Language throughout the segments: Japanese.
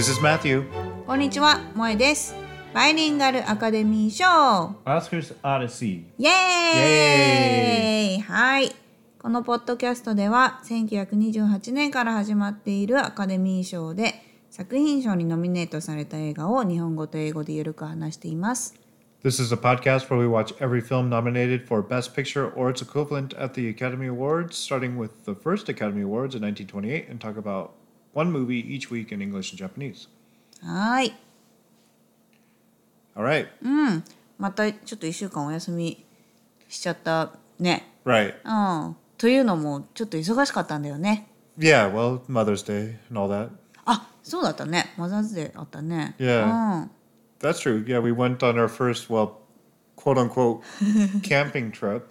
This is Matthew. こんにちは、萌えです。バイリンガルアカデミー賞 Oscar's Odyssey. イエーイはい。このポッドキャストでは1928年から始まっているアカデミー賞で作品賞にノミネートされた映画を日本語と英語でゆるく話しています。This is a podcast where we watch every film nominated for Best Picture or its equivalent at the Academy Awards, starting with the first Academy Awards in 1928, and talk about one movie each week in English and Japanese. はい。 All right. またちょっと1週間お休みしちゃったね。 Right. うん。というのもちょっと忙しかったんだよね。 Yeah, well, Mother's Day and all that. あそうだったね。マザーズデーあったね。 Yeah. うん。 That's true. Yeah, we went on our first, well, quote unquote, camping trip.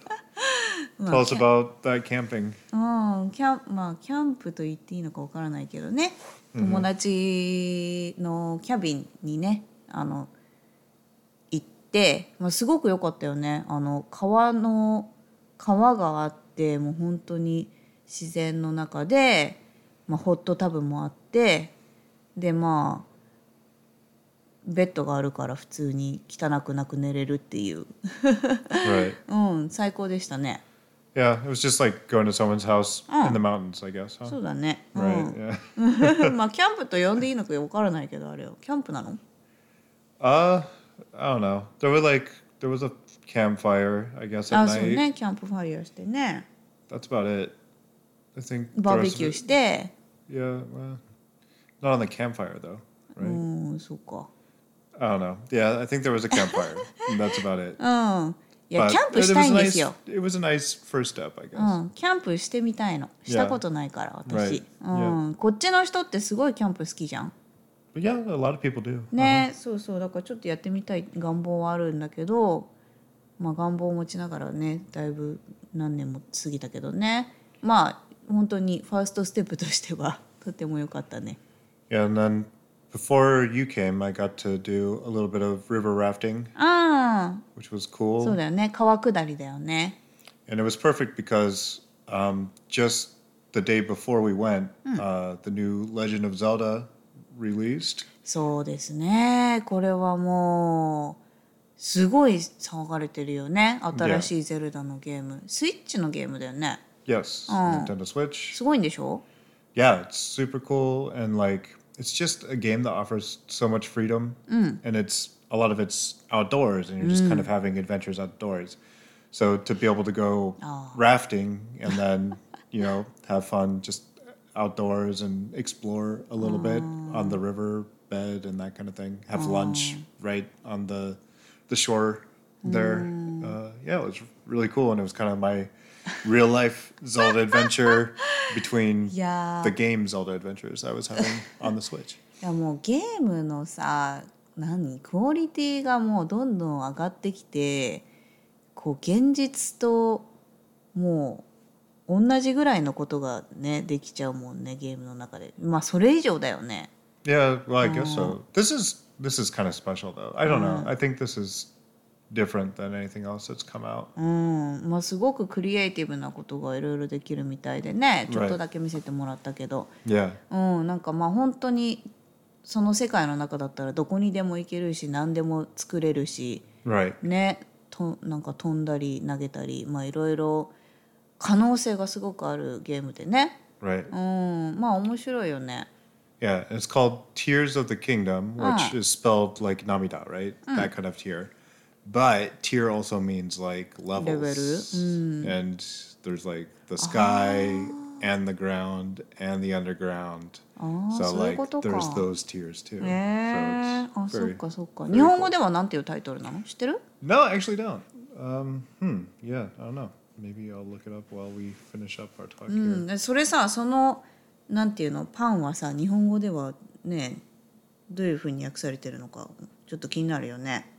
Tell us about that camping. うん、キャンまあキャンプと言っていいのかわからないけどね。友達のキャビンにねあの行って、まあ、すごく良かったよね。あの川の川があってもう本当に自然の中で、まあ、ホットタブもあってでまあベッドがあるから普通に汚くなく寝れるっていう. うん、最高でしたね Yeah, it was just like going to someone's house in the mountains, I guess. Huh? そうだね、うん Right. Yeah. まあキャンプと呼んでいいのかわからないけどあれよキャンプなの Uh, I don't know. There were like there was a campfire, I guess, あ at そう night. ねキャンプファイヤーしてね That's about it. I think. the バーベ rest キュ of ー it- して、 Yeah, well, not on the campfire though, う right? んそうか I don't know. Yeah, I think there was a campfire. and that's about it. うん いやキャンプしたいんで.すよ It was a nice first step, I う guess. んキャンプしてみたいのしたことないから私.うん、こっちの人ってすごいキャンプ好きじゃん yeah, a lot of people do. ね、そうそうだからちょっとやってみたい願望はあるんだけどまあ願望を持ちながらねだいぶ何年も過ぎたけどねまあ本当にファーストステップとしてはとても良かったね Yeah, and then before you came, I got to do a little bit of river rafting, ああ which was そう cool. だよね川下りだよね And it was perfect because um, just the day before we went, uh, the new Legend of Zelda released. そうですねこれはもうすごい騒がれてるよね新しいゼルダのゲームスイッチのゲームだよね Yes, Oh. Nintendo Switch. すごいんでしょ Yeah, it's super cool and like it's just a game that offers so much freedom and it's a lot of it's outdoors and you're just kind of having adventures outdoors. So to be able to go rafting and then, you know, have fun just outdoors and explore a little bit on the river bed and that kind of thing. Have lunch right on the the shore there. Uh, yeah, it was really cool and it was kind of my real life Zelda adventure between Yeah. the game Zelda adventures I was having on the Switch. いやもうゲームのさ何クオリティがもうどんどん上がってきてこう現実ともう同じぐらいのことがねできちゃうもんねゲームの中でまあそれ以上だよね Yeah, well, I guess so. This is this is kind of special though. I don't know. I think this is different than anything else that's come out. うんまあすごくクリエイティブなことがいろいろできるみたいでねちょっとだけ見せてもらったけど、Yeah. うんなんかまあ本当にその世界の中だったらどこにでも行けるし何でも作れるし Right. ねとなんか飛んだり投げたりまあいろいろ可能性がすごくあるゲームでね Right. うんまあ面白いよね Yeah, it's called Tears of the Kingdom, which is spelled like Namida, right? That kind of tier. But tier also means like levels. And there's like the sky and the ground and the underground. so そういう like ことか。 there's those tiers too. へえ So あ it's そっ very かそっか very 日本語ではなんていうタイトルなの知ってる No, I actually don't. Um, hmm. Yeah, I don't know. Maybe I'll look it up while we finish up our talk う here. んでそれさそのなんていうのパンはさ日本語ではねどういうふうに訳されてるのかちょっと気になるよね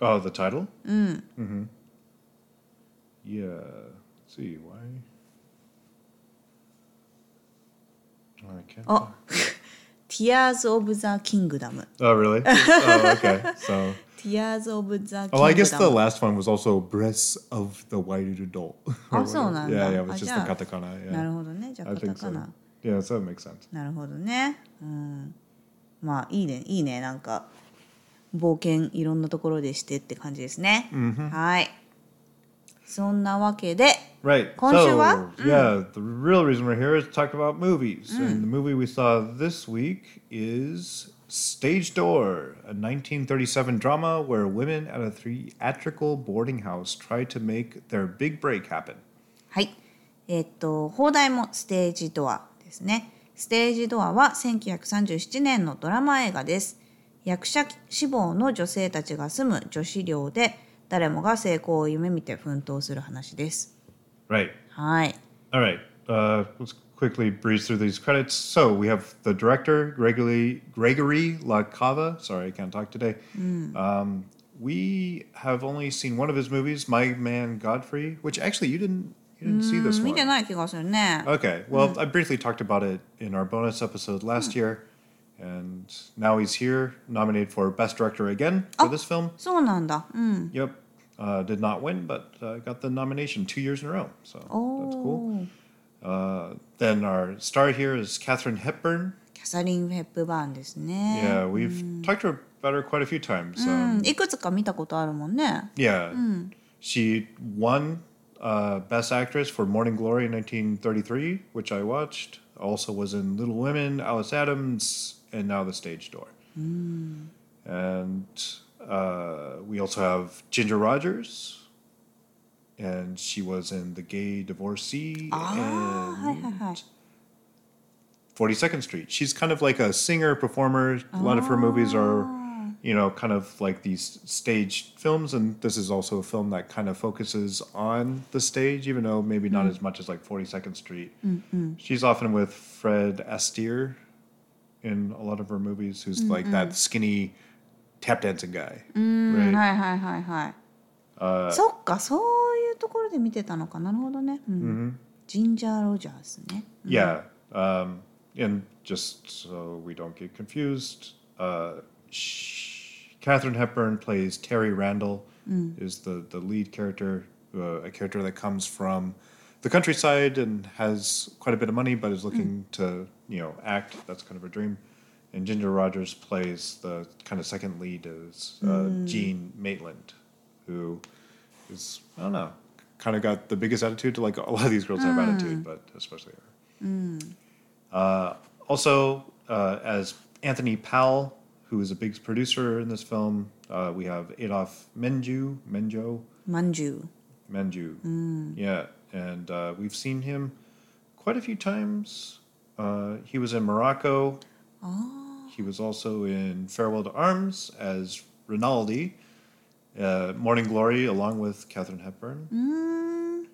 Oh, the title? うん Mm-hmm. Yeah. Let's see why. Oh, I can't. あ Tears of the Kingdom Oh, really? oh, okay. So, Tears of the Kingdom oh, I guess the last one was also Breath of the Wild Adult. or あそうなんだ whatever. Yeah, yeah, it あ was じ just ゃ the あ katakana. な Yeah. るほどねじゃあ I カタ think カ so. ナ Yeah, so that makes sense. なるほどねうん まあいいねいいねなんか 冒険いろんなところでしてって感じですね、はいそんなわけで Right. 今週は So, yeah, the real reason we're here is to talk about movies. And the movie we saw this week is Stage Door, a 1937 drama where women at a theatrical boarding house try to make their big break happen. はい。えっと、放題もステージドアですね。ステージドアは1937年のドラマ映画です。役者志望の女性たちが住む女子寮で、誰もが成功を夢見て奮闘する話です。 Right. はい。 All right. Uh, let's quickly breeze through these credits. So we have the director, Gregory Gregory LaCava. Sorry, I can't talk today. Um, we have only seen one of his movies, My Man Godfrey, which actually you didn't you didn't see this 見て one. ない気がするね。 Okay. Well, I briefly talked about it in our bonus episode last year, and now he's here, nominated for Best Director again for this film. そうなんだ。うん。 Yep. Uh, did not win, but uh, got the nomination two years in a row. So that's cool. おー Uh, then our star here is Katherine Hepburn. キャサリン・フェップバーンですね。 Yeah, we've talked to her about her quite a few times. う Um, ん。いくつか見たことあるもんね。 yeah, she won uh, Best Actress for Morning Glory in 1933, which I watched. Also was in Little Women, Alice Adams, and now the stage door. Mm. And uh, we also have Ginger Rogers, and she was in The Gay Divorcee ah, and 42nd Street. She's kind of like a singer, performer. A lot ah. of her movies are, you know, kind of like these stage films, and this is also a film that kind of focuses on the stage, even though maybe not mm. as much as like 42nd Street. Mm-hmm. She's often with Fred Astaire in a lot of her movies, who's like that skinny tap dancing guy, うん、 right? はいはいはいはい。そっか、そういうところで見てたのか。なるほどね。うん。ジンジャー・ロジャースね。 Yeah. Um, and just so we don't get confused, uh, sh- Catherine Hepburn plays Terry Randall, is the, the lead character, uh, a character that comes from the countryside and has quite a bit of money, but is mm. looking mm. to you know act. That's kind of a dream. And Ginger Rogers plays the kind of second lead is uh, mm. Jean Maitland, who is I don't know, kind of got the biggest attitude. Like a lot of these girls mm. have attitude, but especially her. Mm. Uh, also, uh, as Anthony Powell, who is a big producer in this film, uh, we have Adolf Menju, Menjo, Manju, Menju, mm. Yeah, and uh, we've seen him quite a few times. Uh, he was in Morocco. Oh. He was also in Farewell to Arms as Rinaldi, uh, Morning Glory, along with Katherine Hepburn, mm.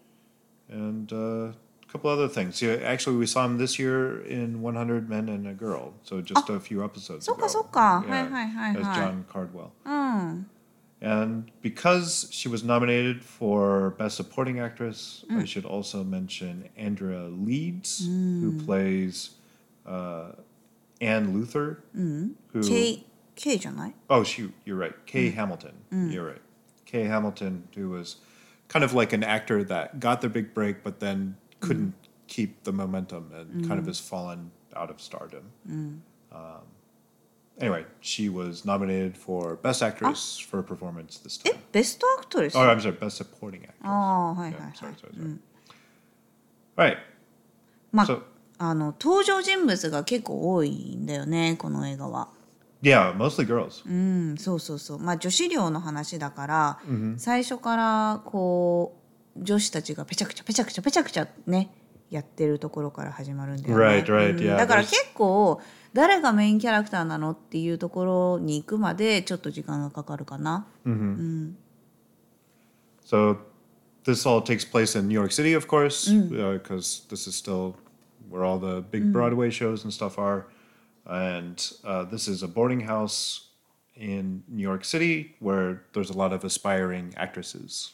and uh, a couple other things. Yeah, actually, we saw him this year in 100 Men and a Girl, so just oh. a few episodes so ago. So yeah, as John Cardwell because she was nominated for Best Supporting Actress, mm. I should also mention Andrea Leeds, mm. who plays uh, Anne Luther. Mm. Who, K, K, Oh, shoot, you're right. K. Hamilton. You're right. K. Hamilton, who was kind of like an actor that got the big break, but then couldn't keep the momentum and kind of has fallen out of stardom. Um, anyway, she was nominated for Best Actress for a performance this え time. ベストアクトレス Oh, I'm sorry, Best Supporting Actress. ああ、はいはい Yeah, はい sorry,。sorry, sorry. Right. まあ So,、あの登場人物が結構多いんだよねこの映画は。yeah, mostly girls. うんそうそうそうまあ女子寮の話だから、最初からこう女子たちがペチャクチャペチャクチャペチャクチャねやってるところから始まるんだよね。Right, right, うん yeah, だから結構誰がメインキャラクターなのっていうところに行くまでちょっと時間がかかるかな。So this all takes place in New York City, of course, because this is still where all the big Broadway shows and stuff are. And uh, this is a boarding house in New York City where there's a lot of aspiring actresses.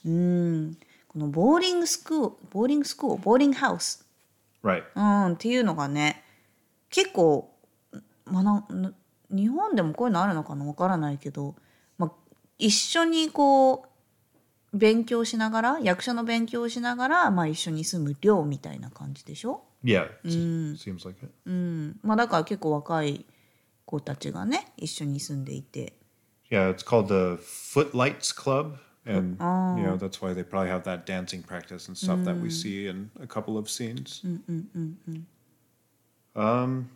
このボーリングスクールボーリングスクールボーリングハウス Right. うん、っていうのがね結構、まあ、なな日本でもこういうのあるのかなわからないけど、まあ、一緒にこう勉強しながら役者の勉強をしながら、まあ、一緒に住む寮みたいな感じでしょ、Yeah. Seems like it. うんまあ、だから結構若い子たちがね一緒に住んでいて Yeah, it's called the Footlights Club. and oh. Mm. you know ah. that's why they probably have that dancing practice and stuff mm. that we mm. see in a couple of scenes. Mm, um,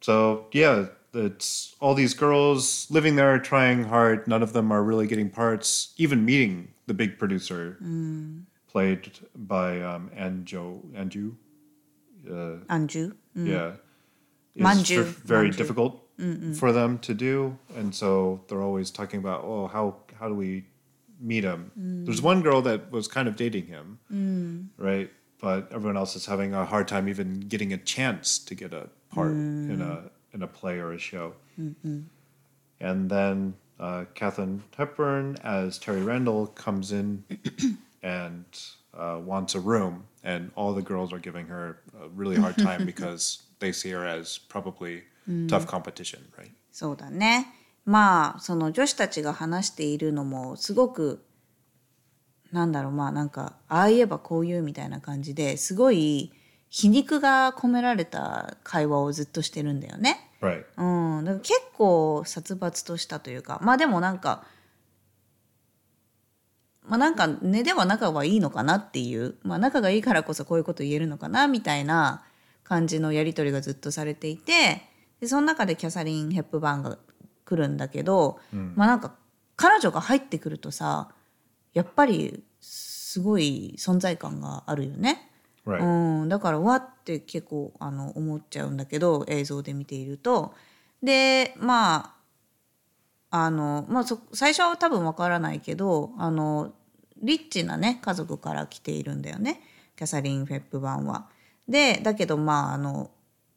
so yeah, it's all these girls living there, trying hard. None of them are really getting parts, even meeting the big producer, mm. played by um, Anjo Anju. Uh, Anju. Mm. Yeah, it's Manju. very Manju. difficult Mm-mm. for them to do, and so they're always talking about, oh, how how do we meet him there's one girl that was kind of dating him right but everyone else is having a hard time even getting a chance to get a part in a in a play or a show and then uh, Katherine Hepburn as Terry Randall comes in and uh, wants a room, and all the girls are giving her a really hard time because they see her as probably tough competition, right? そうだね まあその女子たちが話しているのもすごくなんだろうまあなんかああ言えばこう言うみたいな感じですごい皮肉が込められた会話をずっとしてるんだよね。Right. うん、だから結構殺伐としたというかまあでもなんかまあなんか根では仲はいいのかなっていう、まあ、仲がいいからこそこういうこと言えるのかなみたいな感じのやり取りがずっとされていてでその中でキャサリン・ヘップバーンが来るんだけど、まあなんか彼女が入ってくるとさやっぱりすごい存在感があるよね。うん、だからわって結構あの思っちゃうんだけど映像で見ていると。でまああの、まあ、そ最初は多分わからないけどあのリッチなね家族から来ているんだよね。キャサリン・フェップ版は。でだけどまああの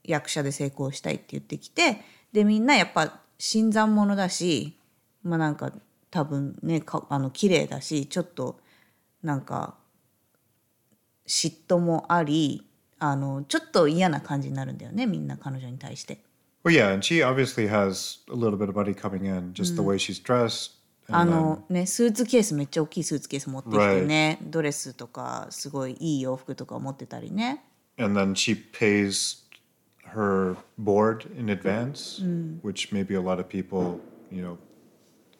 役者で成功したいって言ってきてでみんなやっぱ新参者だしまあなんか多分ねかあの綺麗だしちょっとなんか嫉妬もありあのちょっと嫌な感じになるんだよねみんな彼女に対して。Well, yeah, and she obviously has a little bit of money coming in, just the way she's dressed. あのねスーツケースめっちゃ大きいスーツケース持ってきてね、ドレスとかすごいいい洋服とか持ってたりね and then she pays her board in advance, which maybe a lot of people, you know,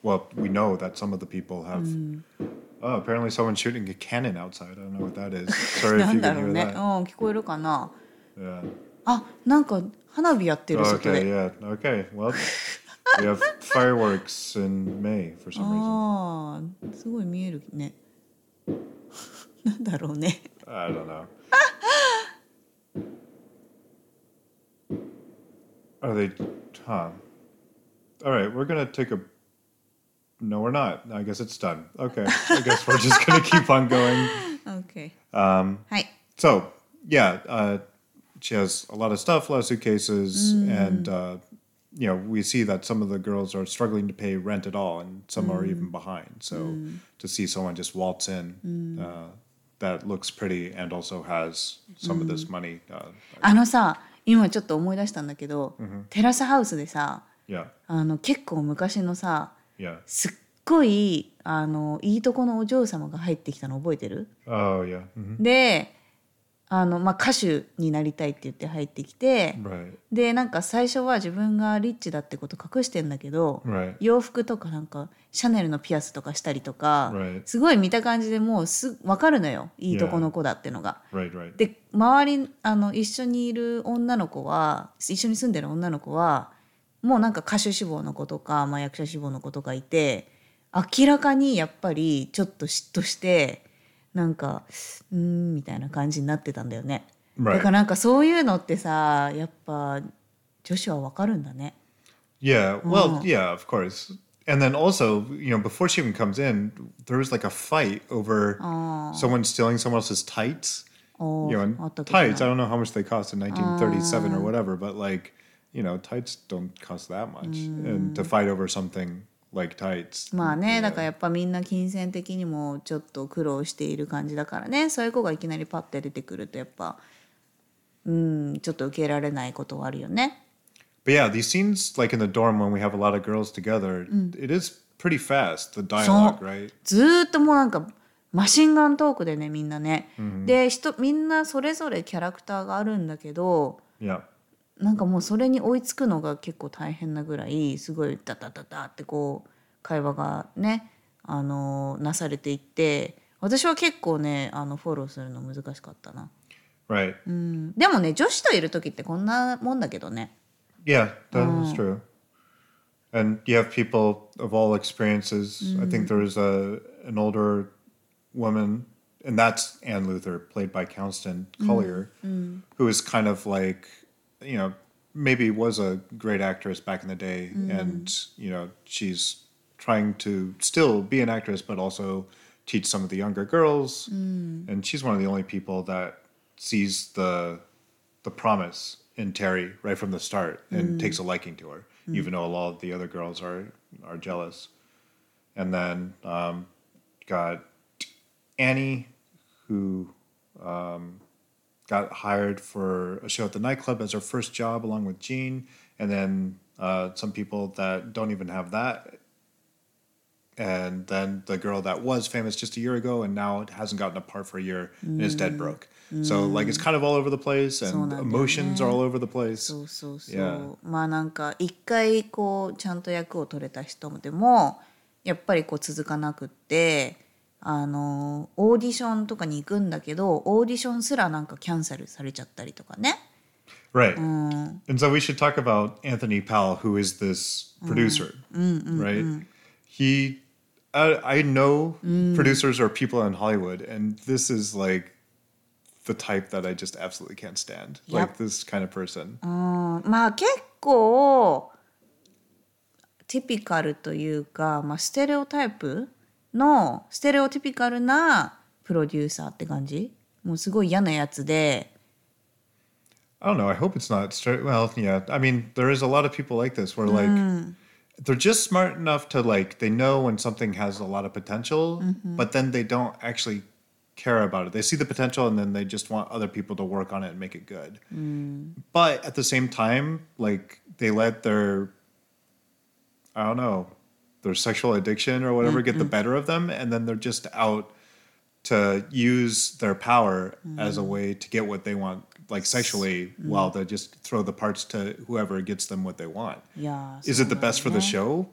well, we know that some of the people have. Oh, apparently someone's shooting a cannon outside. I don't know what that is. Sorry な if ん you だ can ろう hear ね、う that. ん、聞こえるかな Yeah. あなんか花火やってる外 Okay, で、 yeah. Okay. Well, we have fireworks in May for some reason. ああすごい見えるねなんだろうね I don't know. Are they? Huh. All right, we're gonna take a. No, we're not. I guess it's done. Okay. I guess we're just gonna keep on going. OK Um, はい so yeah, uh, she has a lot of stuff, a lot of suitcases, and uh, you know we see that some of the girls are struggling to pay rent at all, and some are even behind. So to see someone just waltz in, uh, that looks pretty, and also has some of this money. Uh, あのさ 今ちょっと思い出したんだけど、テラスハウスでさあの結構昔のさ.すっごいあのいいとこのお嬢様が入ってきたの覚えてる？Oh hmm であの、まあ、歌手になりたいって言って入ってきて.でなんか最初は自分がリッチだってこと隠してんだけど.洋服とかなんかシャネルのピアスとかしたりとか.すごい見た感じでもうす分かるのよいいとこの子だってのが。で周りあの一緒にいる女の子は一緒に住んでる女の子はもうなんか歌手志望の子とか、まあ、役者志望の子とかいて明らかにやっぱりちょっと嫉妬してなんかうーんみたいな感じになってたんだよね。Right. だからなんかそういうのってさやっぱ女子はわかるんだね。Yeah, well, yeah, of course. And then also, you know, before she even comes in, there was like a fight over someone stealing someone else's tights. お You ー know, and tights, な I don't know how much they cost in 1937 or whatever, but like, you know, tights don't cost that much. And to fight over something like tights. まあねだからやっぱみんな金銭的にもちょっと苦労している感じだからねそういう子がいきなりパッて出てくるとやっぱうんちょっと受けられないことはあるよね。But yeah, these scenes, like in the dorm when we have a lot of girls together, it is pretty fast, the dialogue, right? ずーっともうなんかマシンガントークでねみんなね。で人みんなそれぞれキャラクターがあるんだけど Yeah. なんかもうそれに追いつくのが結構大変なぐらいすごいダダダダってこう会話がねあのなされていって私は結構ねあのフォローするの難しかったな、Right. うん、でもね女子といる時ってこんなもんだけどね Yeah, that is true. And you have people of all experiences. I think there was a an older woman, and that's Anne Luther, played by Constant Collier, who is kind of like, you know, maybe was a great actress back in the day, and you know, she's trying to still be an actress, but also teach some of the younger girls. And she's one of the only people that sees the the promise in Terry right from the start and takes a liking to her, even though a lot of the other girls are are jealous. And then um, got Annie, who um, got hired for a show at the nightclub as her first job, along with Gene, and then uh, some people that don't even have that. And then the girl that was famous just a year ago and now hasn't gotten a part for a year and is dead broke. So like it's kind of all over the place そうなん and だよね。 emotions are all over the place. そうそうそう、 Yeah. まあなんか一回こうちゃんと役を取れた人でもやっぱりこう続かなくって あのオーディションとかに行くんだけどオーディションすらなんかキャンセルされちゃったりとかね Right. And so we should talk about Anthony Powell, who is this producer, right? He, I, I know producers are people in Hollywood, and this is like the type that I just absolutely can't stand. Like Yep. this kind of person. まあ結構ティピカルというか、まあ、ステレオタイプのステレオティピカルなプロデューサーって感じもうすごい嫌なやつで I don't know. I hope it's not straight. Well, yeah. I mean, there is a lot of people like this where like they're just smart enough to like they know when something has a lot of potential, but then they don't actually care about it. They see the potential and then they just want other people to work on it and make it good. But at the same time, like they let their I don't know, their sexual addiction or whatever get the better of them and then they're just out to use their power as a way to get what they want, like sexually, while they just throw the parts to whoever gets them what they want. いやー Is it the そうなん best だ for よ the ね show?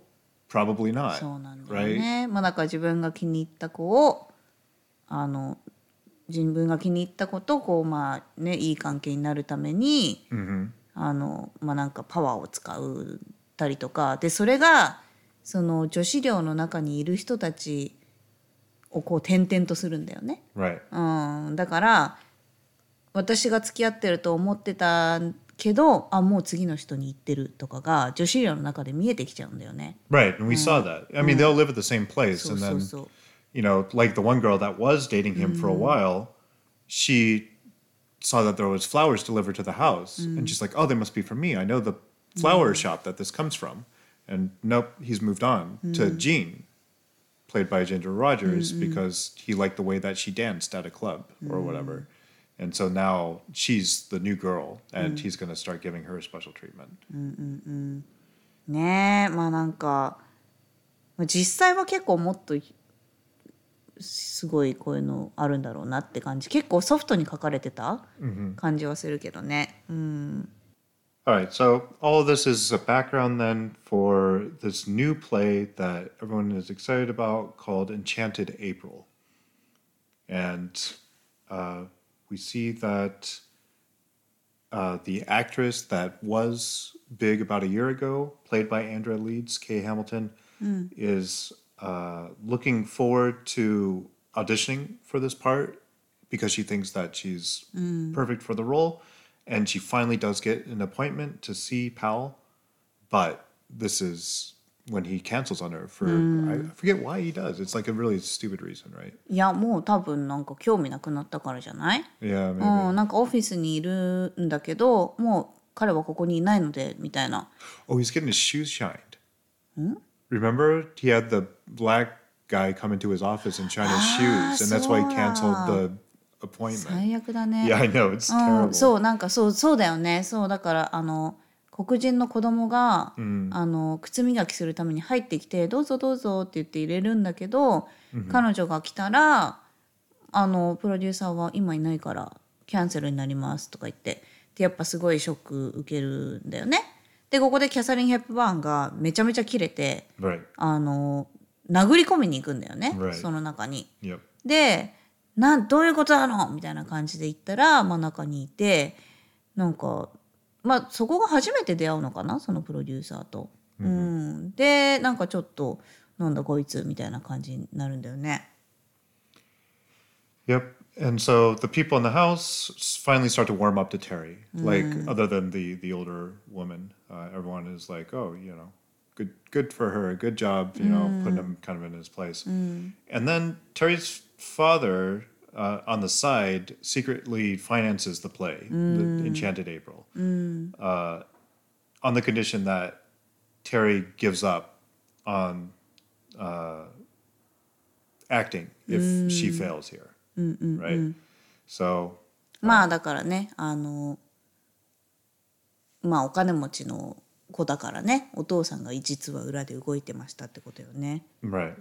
Probably not. そうなんだよ Right? ね。まあだから自分が気に入った子をあの自分が気に入った子とこうまあねいい関係になるために、あのまあなんかパワーを使うたりとかでそれが その女子寮の中にいる人たちをこう転々とするんだよね。Right. うん、だから私が付き合ってると思ってたけどあもう次の人に行ってるとかが女子寮の中で見えてきちゃうんだよね。Right. And we saw that. I mean, they'll live at the same place. And then, you know, like the one girl that was dating him for a while, she saw that there was flowers delivered to the house. And she's like, oh, they must be from me. I know the flower shop that this comes from. And nope, he's moved on to Jean, played by Ginger Rogers, because he liked the way that she danced at a club or whatever. And so now she's the new girl, and he's going to start giving her special treatment. ねえまあなんかまあ実際は結構もっとすごいこういうのあるんだろうなって感じ結構ソフトに書かれてた感じはするけどね。うん、 all right, so all of this is a background then for this new play that everyone is excited about called Enchanted April. And uh, we see that uh, the actress that was big about a year ago, played by Andrea Leeds, Kay Hamilton, is uh, looking forward to auditioning for this part because she thinks that she's perfect for the role And she finally does get an appointment to see Powell. But this is when he cancels on her for, I forget why he does. It's like a really stupid reason, right? いやもう多分なんか興味なくなったからじゃない Yeah, maybe. うん、なんかオフィスにいるんだけどもう彼はここにいないのでみたいな Oh, he's getting his shoes shined. Remember, he had the black guy come into his office and shine his shoes, and that's why he canceled the appointment. 最悪だね Yeah, I know it's う terrible. ん、そうなんかそうそうだよねそうだからあの黒人の子供が、あの靴磨きするために入ってきて「どうぞどうぞ」って言って入れるんだけど、彼女が来たらあのプロデューサーは「今いないからキャンセルになります」とか言ってでやっぱすごいショック受けるんだよね。でここでキャサリン・ヘップバーンがめちゃめちゃキレて.あの殴り込みに行くんだよね.その中に。でなんどういうことなのみたいな感じで言ったら、まあ、中にいてなんか、まあ、そこが初めて出会うのかなそのプロデューサーと。うん、でなんかちょっとなんだこいつみたいな感じになるんだよね。Yep. And so the people in the house finally start to warm up to Terry. Like other than the the older woman, uh, everyone is like, "Oh, you know, good good for her. Good job, you know, putting him kind of in his place." And then Terry's father uh, on the side secretly finances the play, the Enchanted April, uh, on the condition that Terry gives up on uh, acting if she fails here. Right. So まあだからねあのまあお金持ちの子だからねお父さんが実は裏で動いてましたってことよね。 right.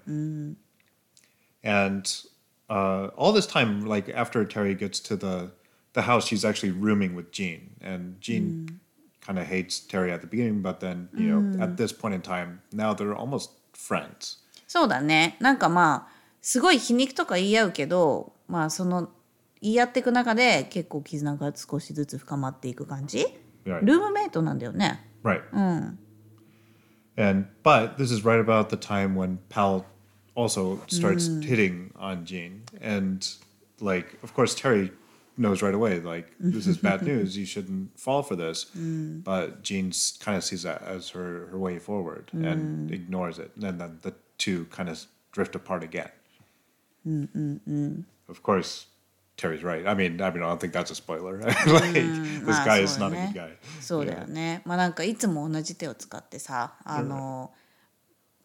And uh, all this time, like after Terry gets to the the house, she's actually rooming with Jean, and Jean kind of hates Terry at the beginning, but then you know at this point in time, now they're almost friends. そうだねなんかまあすごい皮肉とか言い合うけどまあその言い合っていく中で結構絆が少しずつ深まっていく感じ Right. ルームメイトなんだよね Right. And but this is right about the time when Pal also starts hitting on Jean, and like of course Terry knows right away like this is bad news. You shouldn't fall for this. But Jean kind of sees that as her her way forward and ignores it, and then the two kind of drift apart again. Of course. Terry's right. I mean, I mean, I don't think that's a spoiler. like, this まあ guy そう is だ not a ね good guy. そうだよねまあなんかいつも同じ手を使ってさあの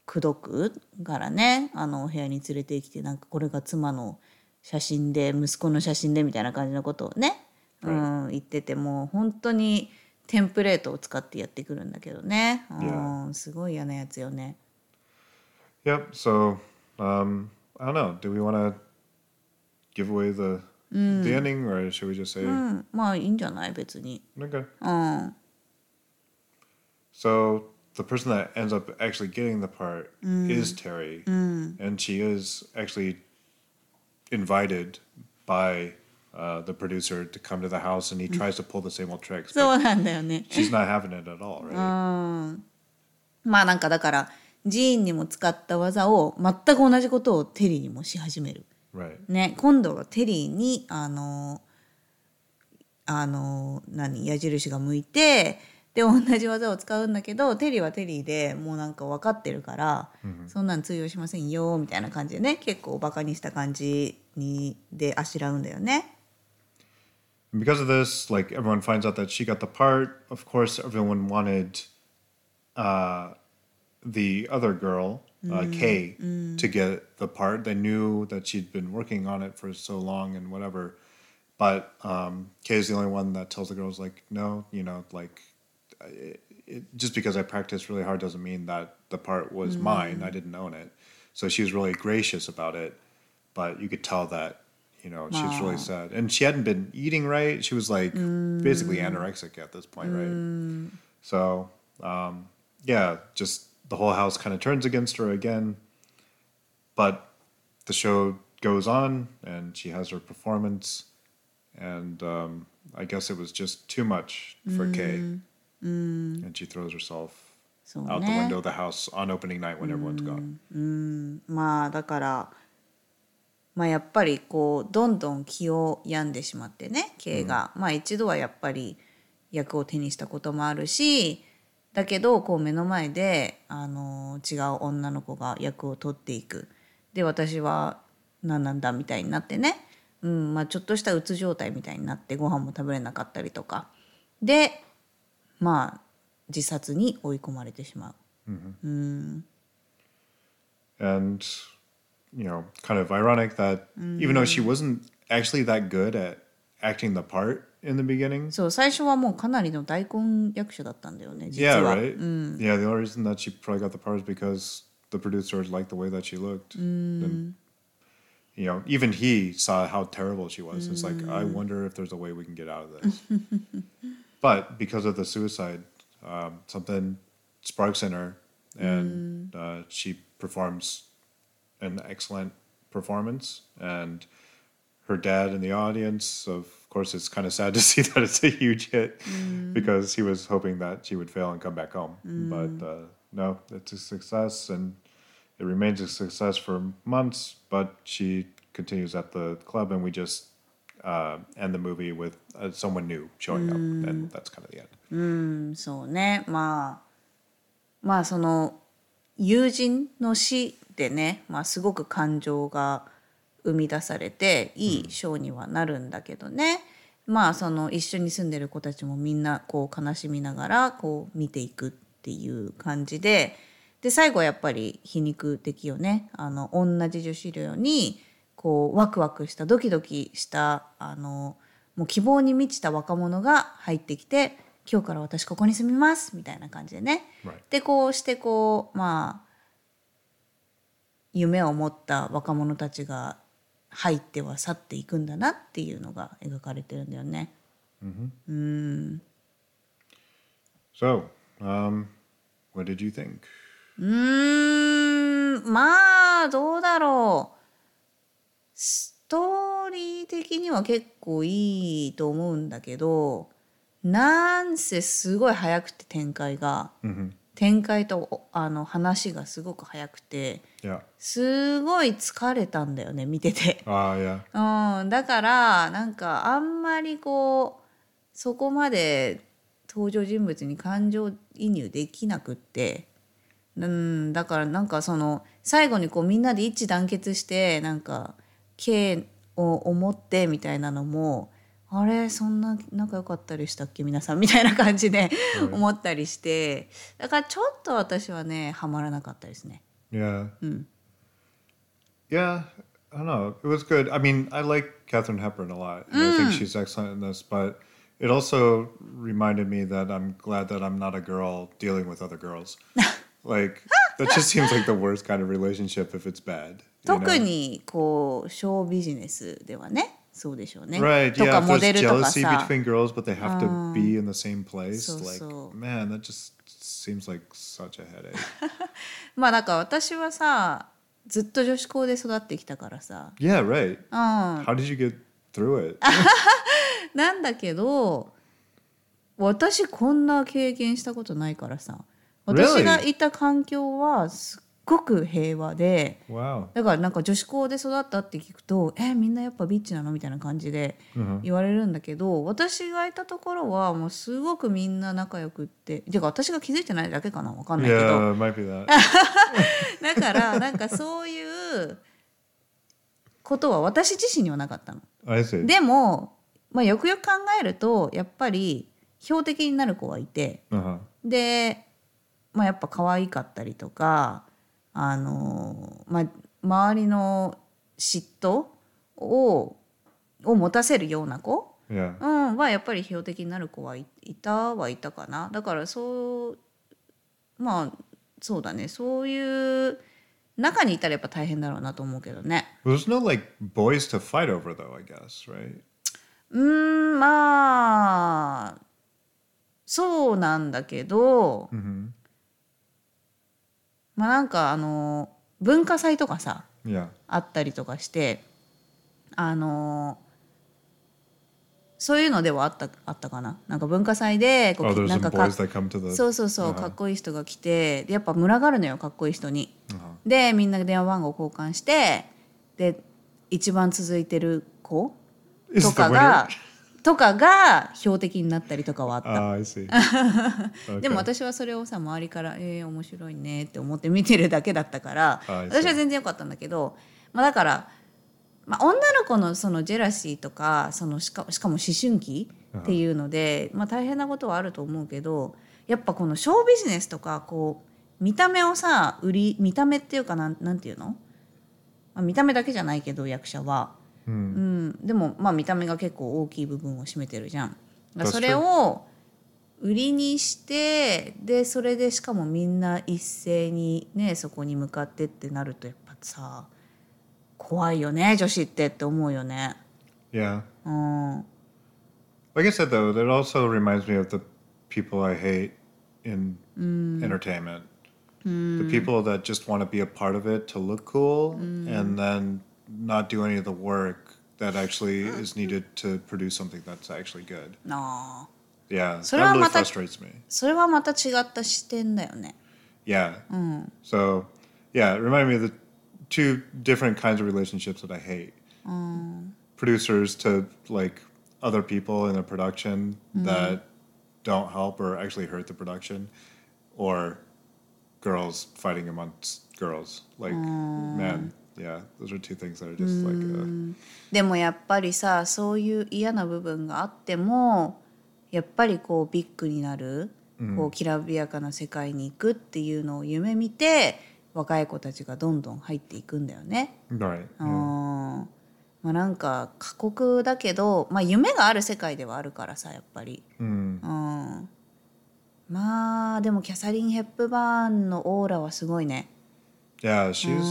口説くからねあのお部屋に連れてきてなんかこれが妻の写真で息子の写真でみたいな感じのことをね、うん、言っててもう本当にテンプレートを使ってやってくるんだけどね、うん、すごい嫌なやつよね。Yep. So, um, I don't know. Do we want to give away the the ending, or should we just say うん、まあいいんじゃない？別に。okay? うん、So the person that ends up actually getting the part is Terry, and she is actually invited by uh, the producer to come to the house, and he tries to pull the same old tricks. she's not having it at all, right? まあなんかだからジーンにも使った技を全く同じことをテリーにもし始める。Right. ね、今度はテリーにあのあの何矢印が向いてで同じ技を使うんだけどテリーはテリーでもうなんか分かってるから、そんなん通用しませんよみたいな感じでね結構バカにした感じにであしらうんだよね。Because of this, like everyone finds out that she got the part. Of course, everyone wanted uh, the other girl, uh, Kay, to get the part. They knew that she'd been working on it for so long and whatever. But um, Kay is the only one that tells the girls, like, no, you know, like, it, it, just because I practiced really hard doesn't mean that the part was mine. I didn't own it. So she was really gracious about it. But you could tell that, you know, she was really sad. And she hadn't been eating right. She was like basically anorexic at this point, right? So, um, yeah, just the whole house kind of turns against her again. But the show goes on and she has her performance. And um, I guess it was just too much for Kay. And she throws herself out the ね window of the house on opening night when everyone's gone. まあだから、まあ、やっぱりこうどんどん気を病んでしまってね K が、まあ一度はやっぱり役を手にしたこともあるしだけどこう目の前であの違う女の子が役を取っていく。で私は何なんだみたいになってね、うんまあ、ちょっとしたうつ状態みたいになってご飯も食べれなかったりとか。でまあ自殺に追い込まれてしまう。 and you know kind of ironic that even though she wasn't actually that good at acting the part in the beginning そう最初はもうかなりの大根役者だったんだよね実 yeah は。 right yeah the only reason that she probably got the part is because the producers liked the way that she looked and you know, even he saw how terrible she was. It's like, I wonder if there's a way we can get out of this. but because of the suicide, um, something sparks in her, and uh, she performs an excellent performance. And her dad in the audience, of course, it's kind of sad to see that it's a huge hit because he was hoping that she would fail and come back home. But uh, no, it's a success, and it remains a success for months. But she continues at the club, and we just uh, end the movie with uh, someone new showing up, and that's kind of the end. うんそうね。まあまあその友人の死でね、まあ、すごく感情が生み出されていいショーにはなるんだけどね、まあその一緒に住んでる子たちもみんなこう悲しみながらこう見ていくっていう感じで。で最後はやっぱり皮肉的よね。あの同じ女子寮にこうワクワクしたドキドキしたあのもう希望に満ちた若者が入ってきて今日から私ここに住みますみたいな感じでね。Right. でこうしてこうまあ夢を持った若者たちが入っては去っていくんだなっていうのが描かれてるんだよね。So, um, what did you think? うーんまあどうだろうストーリー的には結構いいと思うんだけどなんせすごい早くて展開が、展開とおあの話がすごく早くて.すごい疲れたんだよね見てて。Ah. うん、だからなんかあんまりこうそこまで登場人物に感情移入できなくって、うん、だからなんかその最後にこうみんなで一致団結してなんか K を思ってみたいなのもあれそんな仲良かったりしたっけ皆さんみたいな感じで思ったりしてだからちょっと私はねハマらなかったですね。Yeah. Yeah. I don't know. It was good. I mean, I like Katherine Hepburn a lot. And I think she's excellent in this, but it also reminded me that I'm glad that I'm not a girl dealing with other girls. like that just seems like the worst kind of relationship if it's bad. 特にこうショービジネスではねそうでしょうね。Right. と Yeah. か If モデルとか jealousy さ between girls, but they have to be in the same place. So, like, so. man, that just seems like such a headache. まあだから私はさずっと女子校で育ってきたからさ yeah. Right. うん How did you get through it? なんだけど私こんな経験したことないからさ?私がいた環境はすっごく平和で.だからなんか女子校で育ったって聞くと「えみんなやっぱビッチなの?」みたいな感じで言われるんだけど、私がいたところはもうすごくみんな仲良くっててか私が気づいてないだけかな？わかんないけど。Yeah. だからなんかそういうことは私自身にはなかったの。でも、まあ、よくよく考えるとやっぱり標的になる子はいて Uh-huh. で、まあ、やっぱ可愛かったりとかあの、まあ、周りの嫉妬をを持たせるような子、Yeah. うん、はやっぱり標的になる子はいいたはいたかな。だからそうまあそうだね。そういう中にいたらやっぱ大変だろうなと思うけどね。There's no like boys to fight over though, I guess, right? うーんまあそうなんだけど、まあなんかあの文化祭とかさ Yeah. あったりとかしてあのそういうのではあったあったかななんか文化祭でこ Oh, う there's なん some かか boys that come to the そうそうそう、かっこいい人が来てでやっぱ群がるのよかっこいい人に。でみんなで電話番号交換してで一番続いてる子 Is と the か winner? がとかが標的になったりとかはあった。Ah. でも.私はそれをさ周りから「えー、面白いね」って思って見てるだけだったから あ私は全然良かったんだけど、まあ、だから、まあ、女の子のそのジェラシーとかそのしかしかも思春期っていうので、まあ、大変なことはあると思うけどやっぱこのショービジネスとかこう見た目をさ売り見た目っていうかなんなんていうの、まあ、見た目だけじゃないけど役者は。うん、でもまあ見た目が結構大きい部分を占めてるじゃん。それを売りにしてでそれでしかもみんな一斉にねそこに向かってってなるとやっぱさ怖いよね女子ってって思うよね Yeah. うん Like I said, though, that also reminds me of the people I hate in entertainment. The people that just want to be a part of it to look cool and then not do any of the work that actually is needed to produce something that's actually good. なあ Yeah, So that really また- frustrates me. それはまた違った視点だよね Yeah. So, yeah, it reminded me of the two different kinds of relationships that I hate. Producers to like other people in a production that don't help or actually hurt the production, or girls fighting amongst girls. Like, man, Yeah, those are two things that are just like, uh, でもやっぱりさそういう嫌な部分があってもやっぱりこうビッグになる、こうきらびやかな世界に行くっていうのを夢見て若い子たちがどんどん入っていくんだよね。right. う yeah. んまあ、なんか過酷だけど、まあ、夢がある世界ではあるからさやっぱり。Mm. うんまあでもキャサリン・ヘップバーンのオーラはすごいね。Yeah, she's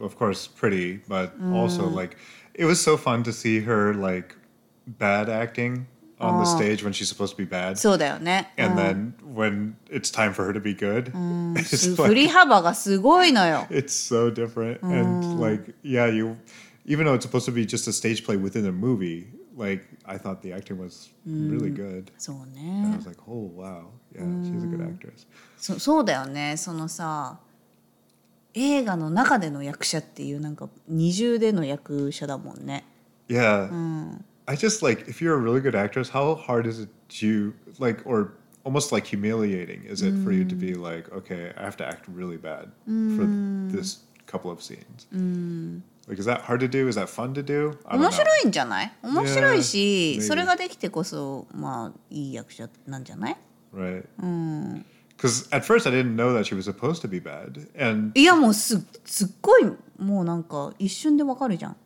of course pretty, but also like it was so fun to see her like bad acting on the stage when she's supposed to be bad. そうだよね。 and then when it's time for her to be good, す it's 振 like り幅がすごいのよ。 it's so different. And like yeah, you even though it's supposed to be just a stage play within a movie, like I thought the acting was really good. そう And I ね was like, oh wow, yeah, she's a good actress. そそうだよねそのさ 映画の中での役者っていうなんか二重での役者だもんね。Yeah. I just like if you're a really good actress, how hard is it to like or almost like humiliating is it for you to be like, okay, I have to act really bad for this couple of scenes? Like is that hard to do? Is that fun to do? 面.白いんじゃない面白いし Yeah. それができてこそまあいい役者なんじゃない Right. Because at first I didn't know that she was supposed to be bad. And いやもうすすっごいもうなんか一瞬でわかるじゃん。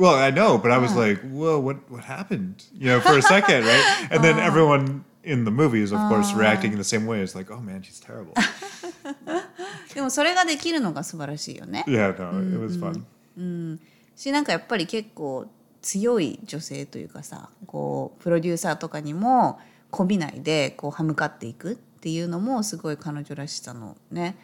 well, I know, but I was like, whoa, what what happened? You know, for a second, right? And then everyone in the movie is of course reacting in the same way. It's like, oh man, she's terrible. でもそれができるのが素晴らしいよね。 yeah, no, it was fun. しなんかやっぱり結構強い女性というかさこうプロデューサーとかにもこびないでこう歯向かっていく っていうのもすごい彼女らしさのね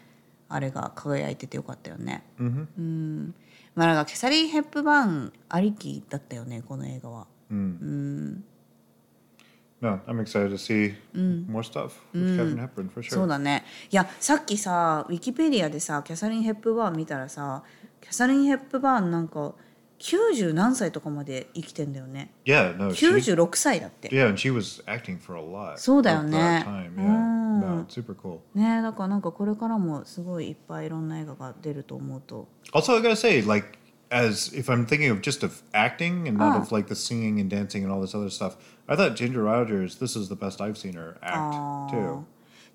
あれが輝いててよかったよね。うん。まあなんかキャサリー・ヘップバーンありきだったよねこの映画は。No, I'm excited to see more stuff with Catherine Hepburn for そう sure. だね。いやさっきさウィキペディアでさキャサリン・ヘップバーン見たらさキャサリン・ヘップバーンなんか90何歳とかまで生きてんだよね Yeah, no, she, 96歳だって yeah, and she was acting for a lot. そうだよね。no, super cool. ねだからなんかこれからもすごいいっぱいいろんな映画が出ると思うと Also, I gotta say, like, as if I'm thinking of just of acting and not of like the singing and dancing and all this other stuff, I thought Ginger Rogers, this is the best I've seen her act too.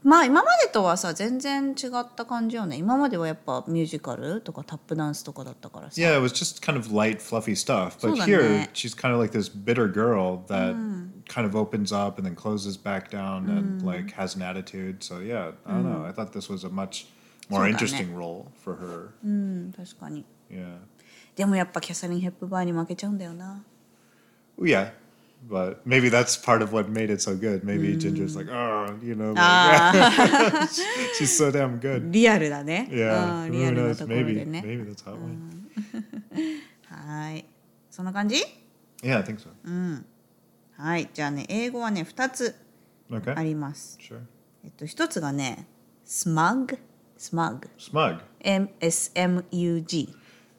まあ今までとはさ全然違った感じよね今まではやっぱミュージカルとかタップダンスとかだったからさ Yeah, it was just kind of light, fluffy stuff. But そうだ here, ね。she's kind of like this bitter girl that kind of opens up and then closes back down and like has an attitude. So yeah, I don't know. I thought this was a much more そうだね。interesting role for her. うん確かに Yeah. でもやっぱキャサリン・ヘップバーンに負けちゃうんだよな yeah. But maybe that's part of what made it so good. Maybe Ginger's like, oh, you know, like, ああ she's so damn good. リアルだね Yeah, うん who リアルな knows? ところ Maybe, でね maybe that's how it went. はいそんな感じ Yeah, I think so. はいじゃあね英語はね2つ Okay, あります、 sure. えっと1つがね smug smug Smug. M-S-M-U-G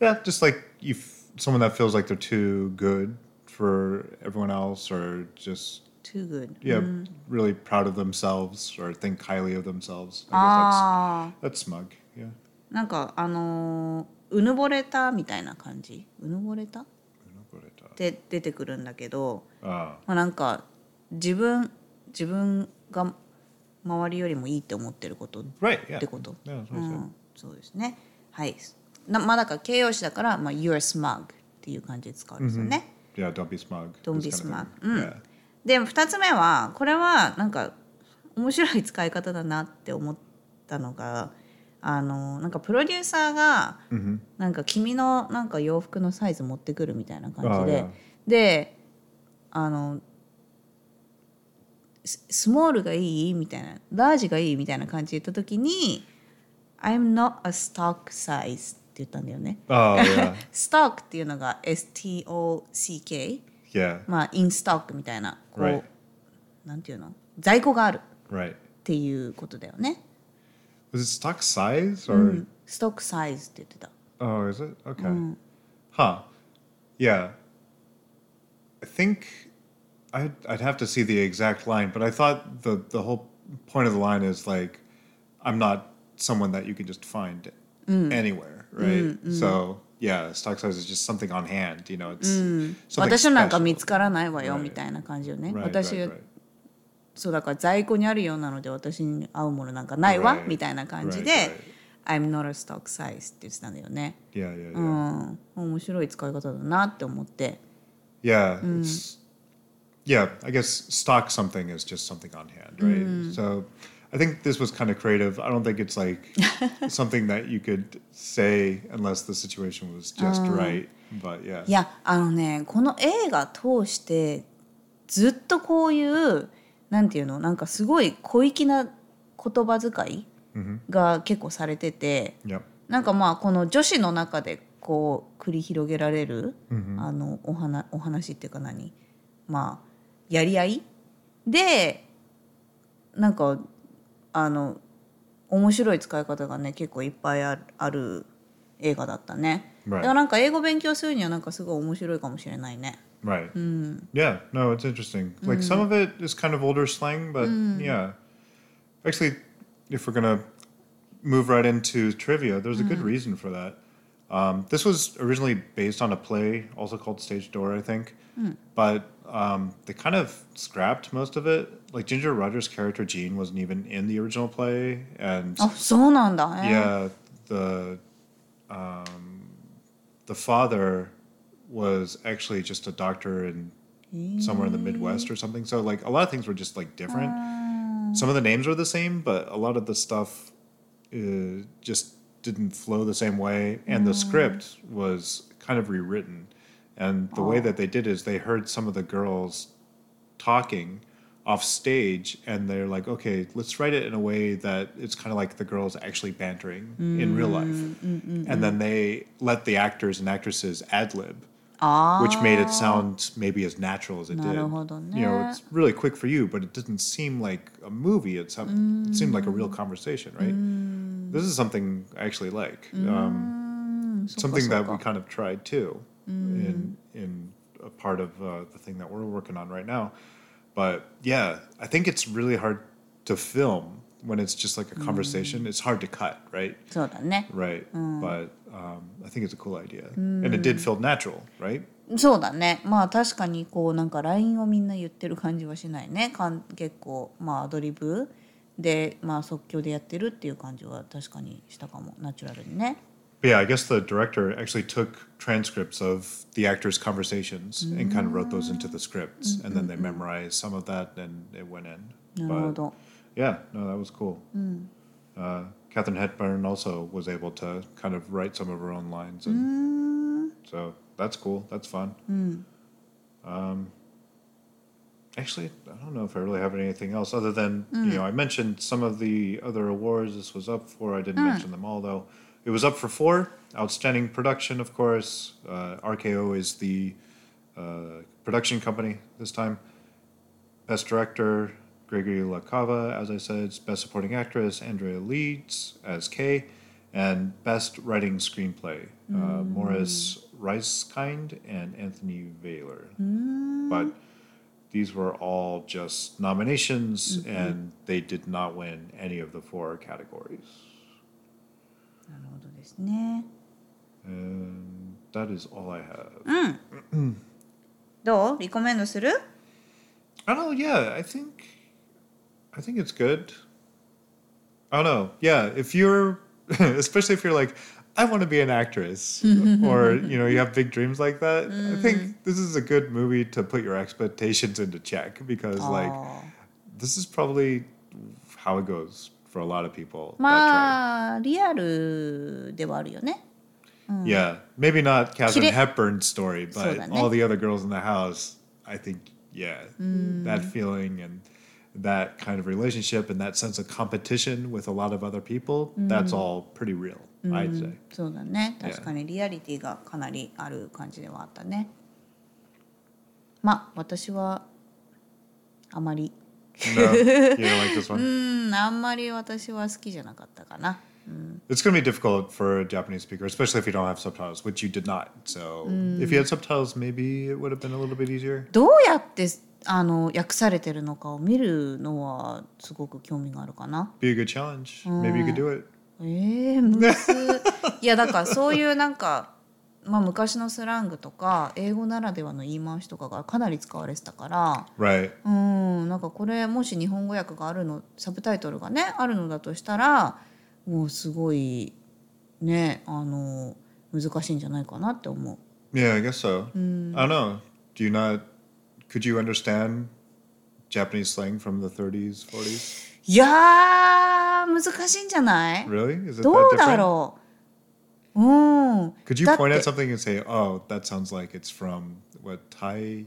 Yeah, just like you, f- someone that feels like they're too good for everyone else, or just too good yeah, really proud of themselves or think highly of themselves. I あ that's that's smug. Yeah. なんかあのーうぬぼれたみたいな感じうぬぼれたって出てくるんだけど、Ah, まあ、なんか自分自分が周りよりもいいって思ってることっ right. Yeah. てこと、Yeah, う.ん、そうですねはいなまあだから形容詞だから、まあ、you're smug っていう感じで使うんですよね、Yeah, don't be smug. Don't be smug. うん.で2つ目はこれはなんか面白い使い方だなって思ったのがあのなんかプロデューサーが、なんか君のなんか洋服のサイズ持ってくるみたいな感じで、Oh. であのススモールがいい？みたいなラージがいい？みたいな感じで言った時に「I'm not a stock size」言ったんだよね。 Oh yeah, ストックっていうのが STOCK yeah, まあインストックみたいなこう、 Right. なんていうの在庫がある right. っていうことだよね。 Was it stock size or? ストックサイズって言ってた。 Oh, is it okay? Huh? Yeah. I think I'd I'd have to see the exact line, but I thought the the whole point of the line is like, I'm not someone that you can just find anywhere, right? So yeah, stock size is just something on hand. You know, it's something 私なんか.見つからないわよ Right. みたいな感じよね。Right, 私 right, right. そうだから在庫にあるようなので私に合うものなんかないわ Right. みたいな感じで Right, I'm not a stock size って言ってたんだよね。Yeah, yeah, う yeah. ん、面白い使い方だなって思って。Yeah, it's yeah. I guess stock something is just something on hand, right? So I think this was kind of creative. I don't think it's like something that you could say unless the situation was just right. But yeah, いやあのねこの映画通してずっとこういうなんていうのなんかすごい小粋な言葉遣いが結構されてて、yep, なんかまあこの女子の中でこう繰り広げられる、あのお話お話っていうか何まあやり合いでなんかあの面白い使い方がね結構いっぱいあるある映画だったね。Right. だからなんか英語勉強するにはなんかすごい面白いかもしれないね。right. Yeah, no, it's interesting. Like some of it is kind of older slang, but yeah. Actually, if we're gonna move right into trivia, there's a good reason for that. Um, this was originally based on a play, also called Stage Door, I think, but um, they kind of scrapped most of it. Like Ginger Rogers' character Jean wasn't even in the original play, and あそうなんだ。へー yeah, the um, the father was actually just a doctor in somewhere in the Midwest or something. So like a lot of things were just like different. Some of the names were the same, but a lot of the stuff uh, just didn't flow the same way, and the script was kind of rewritten. And the way that they did is they heard some of the girls talking off stage and they're like okay let's write it in a way that it's kind of like the girls actually bantering mm-hmm. in real mm, life mm-hmm. and then they let the actors and actresses ad lib which ah. made it sound maybe as natural as it did you know it's really quick for you but it didn't seem like a movie it, mm. it seemed like a real conversation right mm. this is something i actually like mm. um, something that we kind of tried too in in a part of uh, the thing that we're working on right now But yeah, I think it's really hard to film when it's just like a conversation. It's hard to cut, right? そうだね。Right. But um, I think it's a cool idea, and it did feel natural, right? そうだねまあ確かにこうなんか LINE をみんな言ってる感じはしないねかん結構まあアドリブでまあ即興でやってるっていう感じは確かにしたかもナチュラルにね But yeah, I guess the director actually took transcripts of the actors' conversations mm-hmm. and kind of wrote those into the scripts, mm-hmm. and then they memorized some of that and it went in. But, yeah, no, that was cool. Mm. Uh, Catherine Hepburn also was able to kind of write some of her own lines, and mm. so that's cool. That's fun. Mm. Um, actually, I don't know if I really have anything else other than you mm. know I mentioned some of the other awards this was up for. I didn't mm. mention them all though. It was up for four. Outstanding production, of course. Uh, RKO is the uh, production company this time. Best director, Gregory LaCava, as I said. Best supporting actress, Andrea Leeds as Kay. And best writing screenplay, uh, Morris Reiskind and Anthony Vayler. But these were all just nominations, and they did not win any of the four categories. なるほどですね And that is all I have. どうリコメンドする I don't know. Yeah, I think, I think it's good. I don't know. Yeah, if you're, especially if you're like, I want to be an actress, or you know, you have big dreams like that. I think this is a good movie to put your expectations into check because, like, あ this is probably how it goes for for a lot of people. that まあリアルではあるよね try. Yeah, maybe not Catherine Kire- Hepburn's story, but そうだね。 all the other girls in the house. I think, yeah, that feeling and that kind of relationship and that sense of competition with a lot of other people. That's all pretty real, I'd say. そうだね Yeah. 確かにリアリティがかなりある感じではあったねまあ私はあまり No, you don't like this う one. んあんまり私は好きじゃなかったかな It's going to be difficult for a Japanese speaker, especially if you don't have subtitles, which you did not. So if you had subtitles, maybe it would have been a little bit easier. どうやってあの訳されてるのかを見るのはすごく興味があるかな Be a good challenge. Maybe you could do it. えー、むずいやだからそういうなんか、まあ、昔のスラングとか英語ならではの言い回しとかがかなり使われてたから Right. うんなんかこれもし日本語訳があるのサブタイトルがねあるのだとしたらもうすごいねあの難しいんじゃないかなって思う。Yeah, I guess so. I don't know. Do you not? Could you understand Japanese slang from the 30s, 40s? いやー難しいんじゃない？Really? Is it どうだ?ろううん Could you だって point at something and say, "Oh, that sounds like it's from what Thai"?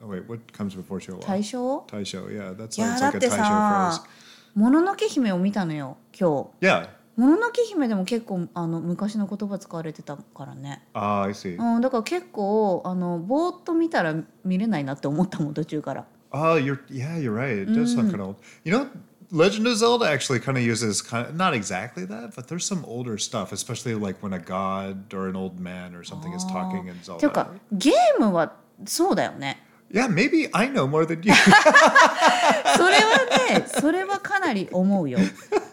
Oh wait, what comes before Showa? 対象 Taisho. Yeah, that いや sounds だ like っ a て Taisho さ phrase.「もののけ姫」を見たのよ今日。Yeah. もののけ姫でも結構あの昔の言葉使われてたからね。Ah, I see. うん、だから結構あのぼーっと見たら見れないなって思ったもん途中から。Oh, you're yeah, you're right. It does sound kind of old. You know, Legend of Zelda actually kind of uses kind of not exactly that, but there's some older stuff, especially like when a god or an old man or something is talking in ていうか Zelda. ゲームはそうだよね。 Yeah, maybe I know more than you. それはねそれはかなり思うよ。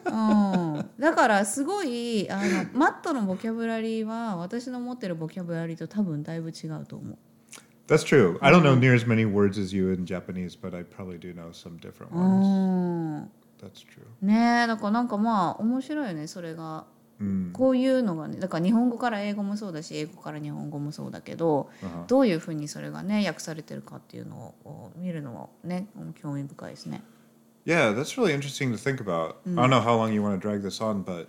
うん、だからすごいあのマットのボキャブラリーは私の持ってるボキャブラリーと多分だいぶ違うと思う。 That's true. I don't know near as many words as you in Japanese, but I probably do know some different う ones. ん That's true. ねえだからなんかまあ面白いよねそれが Mm. こういうのがねだから日本語から英語もそうだし英語から日本語もそうだけど、Uh-huh. どういうふうにそれがね訳されてるかっていうのを見るのはね興味深いですね。Yeah, that's really interesting to think about. I don't know how long you want to drag this on, but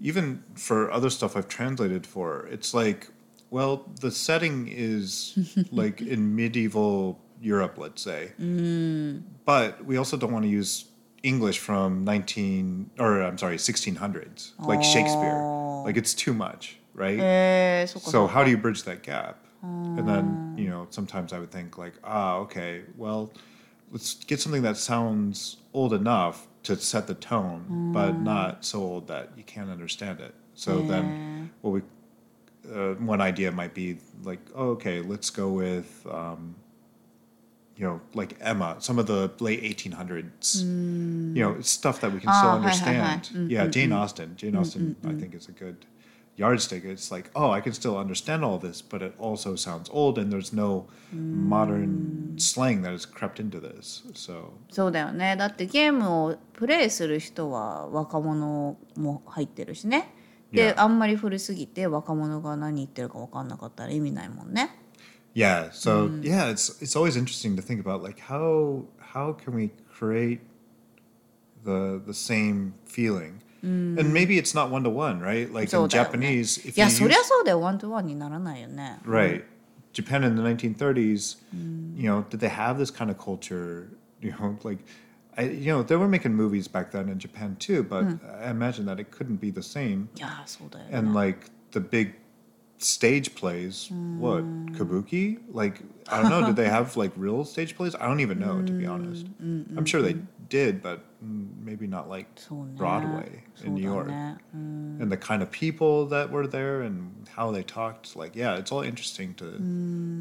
even for other stuff I've translated for, it's like, well, the setting is like in medieval Europe, let's say. But we also don't want to use English from 19 or I'm sorry 1600s like Shakespeare. Oh. Like it's too much right? Eh, so how do you bridge that gap? And then ah. you know sometimes I would think like ah okay well let's get something that sounds old enough to set the tone but mm. not so old that you can't understand it. So then what we uh, one idea might be like oh, okay let's go with um, you know, like Emma, some of the late 1800s, you know, stuff that we can still Ah, hi, hi, hi. understand. Yeah, Jane Austen. Jane Austen, I think, is a good yardstick. It's like, oh, I can still understand all this, but it also sounds old, and there's no modern slang that has crept into this. So そうだよねだってゲームをプレイする人は若者も入ってるしね。で、 Yeah. あんまり古すぎて若者が何言ってるか分かんなかったら意味ないもんね。 yeah. So mm. yeah, it's it's always interesting to think about like how how can we create the the same feeling. Mm. And maybe it's not one to one, right? Like in Japanese, if yeah, you use, Right. Japan in the 1930s, mm. you know, did they have this kind of culture? You know, like I, you know, they were making movies back then in Japan too, but mm. I imagine that it couldn't be the same. Yeah, And like the big stage plays, what kabuki? Like, I don't know. did they have like real stage plays? I don't even know, to be honest. I'm sure they did, but mm, maybe not like そうね Broadway そう in New だ York. ねうん、 and the kind of people that were there and how they talked like yeah it's all interesting to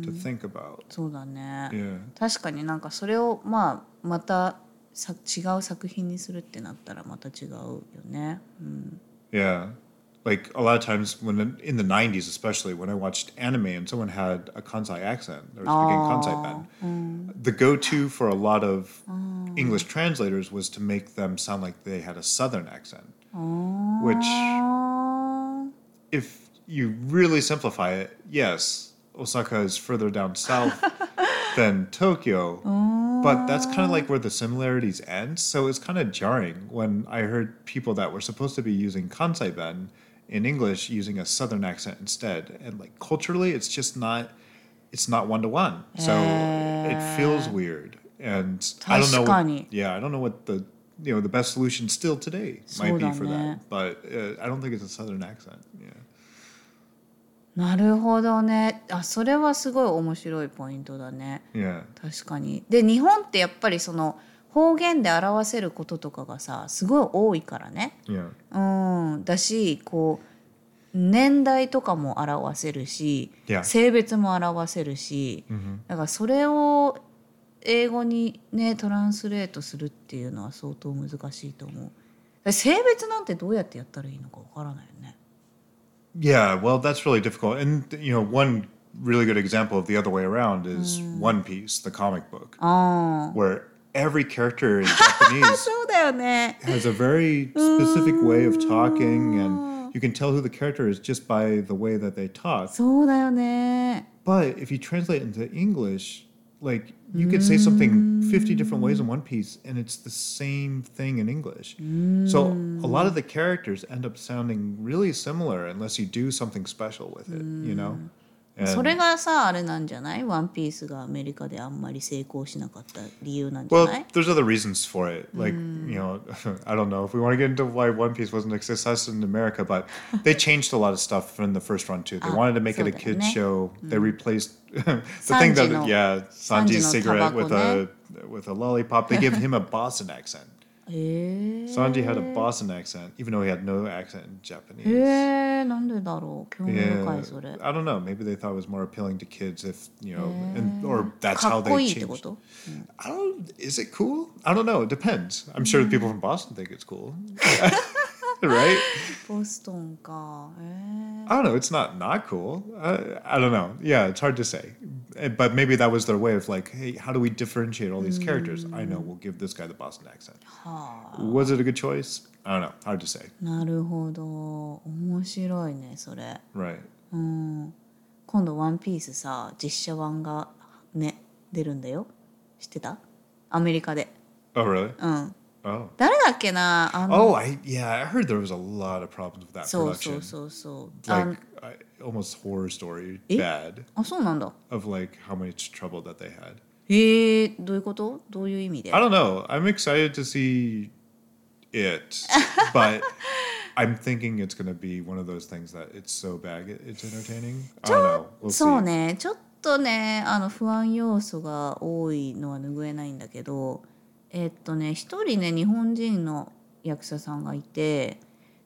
to think about そうだね。 yeah 確かになんかそれをまあまたさ違う作品にするってなったらまた違うよね。うん、 yeah like a lot of times when in the 90s especially when i watched anime and someone had a kansai accent they were speaking kansai ben the go-to for a lot of english translators was to make them sound like they had a southern accent which if you really simplify it yes osaka is further down south than tokyo But that's kind of like where the similarities end. So it's kind of jarring when I heard people that were supposed to be using Kansai Ben in English using a southern accent instead. And like culturally, it's just not, it's not one to one. So it feels weird. And I don't know. 確かに。 What, yeah, I don't know what the you know the best solution still today might be for そうだね。 that. But uh, I don't think it's a southern accent. Yeah. なるほどねあそれはすごい面白いポイントだね Yeah. 確かにで日本ってやっぱりその 方言で表せることとかがさすごい多いからね Yeah. うんだしこう年代とかも表せるし Yeah. 性別も表せるし、だからそれを英語にねトランスレートするっていうのは相当難しいと思う性別なんてどうやってやったらいいのかわからないよね Yeah, well, that's really difficult. And, you know, one really good example of the other way around is One Piece, the comic book, あ where every character in Japanese has a very specific way of talking, and oh. you can tell who the character is just by the way that they talk. But if you translate into English, like you could say something 50 mm. different ways in one piece and it's the same thing in english. Mm. So a lot of the characters end up sounding really similar unless you do something special with it you know? Mm. そ And- れがさあれなんじゃないワンピースがアメリカであんまり成功しなかった理由なんじゃ Well, ない there's other reasons for it. Like, you know, I don't know if we want to get into why One Piece wasn't a success in America, but they changed a lot of stuff from the first run too. They Ah, wanted to make it a そうだよ kids ね。 show. They replaced the thing that サンジの- yeah, サンジの Sanji's cigarette with タバコね。 a with a lollipop. They gave him a Boston accent. へえ Sanji had a Boston accent, even though he had no accent in Japanese. へえなんでだろう興味 Yeah, 深いそれ I don't know. Maybe they thought it was more appealing to kids if you know, and, or that's か how っこ they いいってこ changed. と I don't. Is it cool? I don't know. It depends. I'm sure the people from Boston think it's cool, right? ボストンかへえ I don't know. It's not not cool. I, I don't know. Yeah, it's hard to say. Eh, But maybe that was their way of like, hey, how do we differentiate all these characters? I know we'll give this guy the Boston accent. はあ Was it a good choice? I don't know. Hard to say. なるほど面白いねそれ Right. うん今度「ワンピースさ実写版がね出るんだよ知ってたアメリカで Oh, really? うん Oh. 誰だっけなあの Oh, I yeah. I heard there was a lot of problems with that そうそ production. うそうそうあ Like I, almost horror story Eh? bad あそうなんだ of like how much trouble that they had. へえどういうことどういう意味で I don't know. I'm excited to see it, but I'm thinking it's going to be one of those things that it's so bad it- it's entertaining. I don't know. We'll そう see. ねちょっとねあの不安要素が多いのは拭えないんだけど えっとね一人ね日本人の役者さんがいて